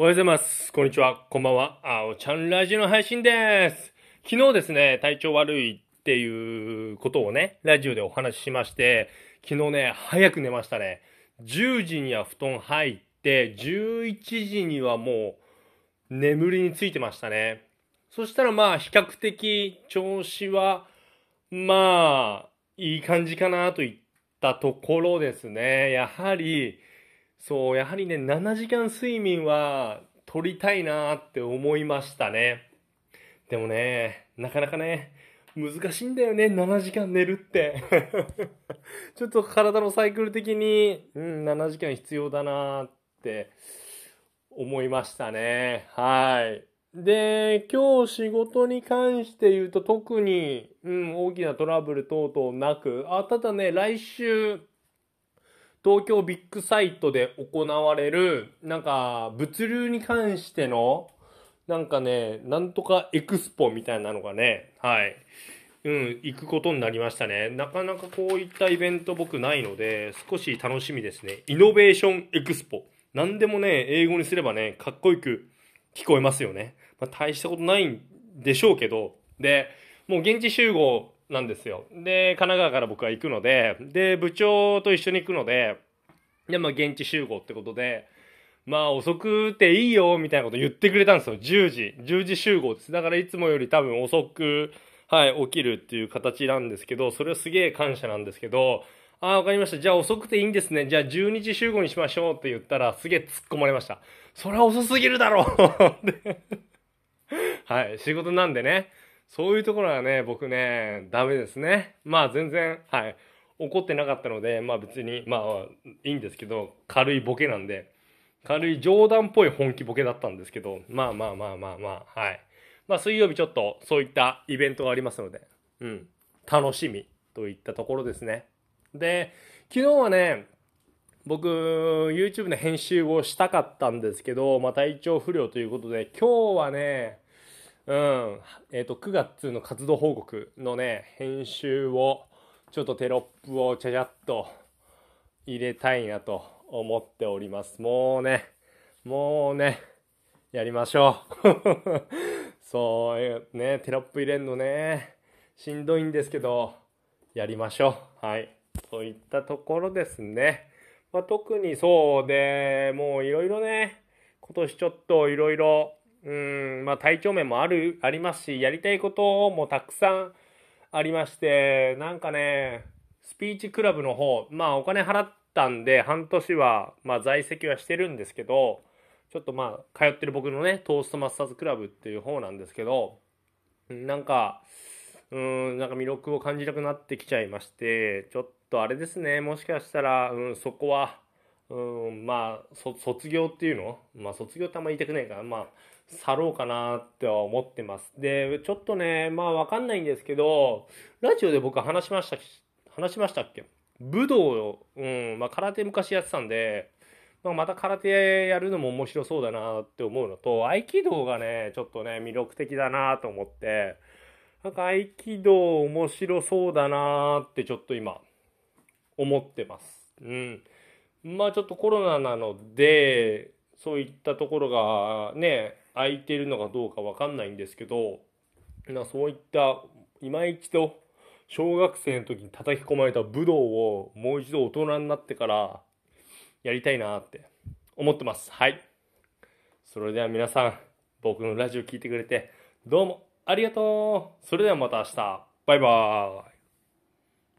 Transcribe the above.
おはようございます。こんにちは。こんばんは。あおちゃんラジオの配信です。昨日ですね、体調悪いっていうことをね、ラジオでお話ししまして、昨日ね、早く寝ましたね。10時には布団入って、11時にはもう眠りについてましたね。そしたらまあ、比較的調子は、まあ、いい感じかなといったところですね。やはり、そう、やはりね、7時間睡眠は取りたいなって思いましたね。でもね、なかなかね、難しいんだよね、7時間寝るって。ちょっと体のサイクル的に、うん、7時間必要だなって思いましたね。はい。で、今日仕事に関して言うと特に、うん、大きなトラブル等々なく、あ、ただね、来週、東京ビッグサイトで行われる、なんか、物流に関しての、なんかね、なんとかエクスポみたいなのがね、はい。うん、行くことになりましたね。なかなかこういったイベント僕ないので、少し楽しみですね。イノベーションエクスポ。なんでもね、英語にすればね、かっこよく聞こえますよね。まあ、大したことないんでしょうけど、で、もう現地集合なんですよ。で、神奈川から僕は行くので、で、部長と一緒に行くので、で、まあ、現地集合ってことで、まあ、遅くていいよ、みたいなこと言ってくれたんですよ。10時。10時集合です。だからいつもより多分遅く、はい、起きるっていう形なんですけど、それはすげえ感謝なんですけど、ああ、わかりました。じゃあ遅くていいんですね。じゃあ12時集合にしましょうって言ったら、すげえ突っ込まれました。それは遅すぎるだろう はい、仕事なんでね。そういうところはね、僕ね、ダメですね。まあ全然、はい、怒ってなかったので、まあ別に、まあいいんですけど、軽いボケなんで、軽い冗談っぽい本気ボケだったんですけど、まあまあまあまあまあ、はい。まあ水曜日ちょっとそういったイベントがありますので、うん、楽しみといったところですね。で、昨日はね、僕、YouTube の編集をしたかったんですけど、まあ体調不良ということで、今日はね、うん、えっ、と、9月の活動報告のね、編集を、ちょっとテロップをちゃちゃっと入れたいなと思っております。もうね、もうね、やりましょう。そう、ね、テロップ入れんのね、しんどいんですけど、やりましょう。はい。といったところですね。まあ、特にそうで、もういろいろね、今年ちょっといろいろ、うん、まあ体調面もある、ありますし、やりたいこともたくさんありまして、なんかね、スピーチクラブの方、まあお金払ったんで、半年は、まあ在籍はしてるんですけど、ちょっとまあ、通ってる僕のね、トーストマスターズクラブっていう方なんですけど、なんか、うん、なんか魅力を感じなくなってきちゃいまして、ちょっとあれですね、もしかしたら、うん、そこは、うん、まあ、卒業っていうの？まあ、卒業ってあんま言いたくないから、まあ、去ろうかなっては思ってます。で、ちょっとね、まあわかんないんですけど、ラジオで僕話しました、話しましたっけ？武道を、うん、まあ空手昔やってたんで、まあ、また空手やるのも面白そうだなって思うのと、合気道がね、ちょっとね、魅力的だなと思って、なんか合気道面白そうだなってちょっと今、思ってます。うん。まあちょっとコロナなので、そういったところがね、空いてるのかどうかわかんないんですけど、なそういった、今一度、小学生の時に叩き込まれた武道をもう一度大人になってからやりたいなって思ってます。はい。それでは皆さん、僕のラジオ聞いてくれて、どうもありがとうそれではまた明日。バイバーイ。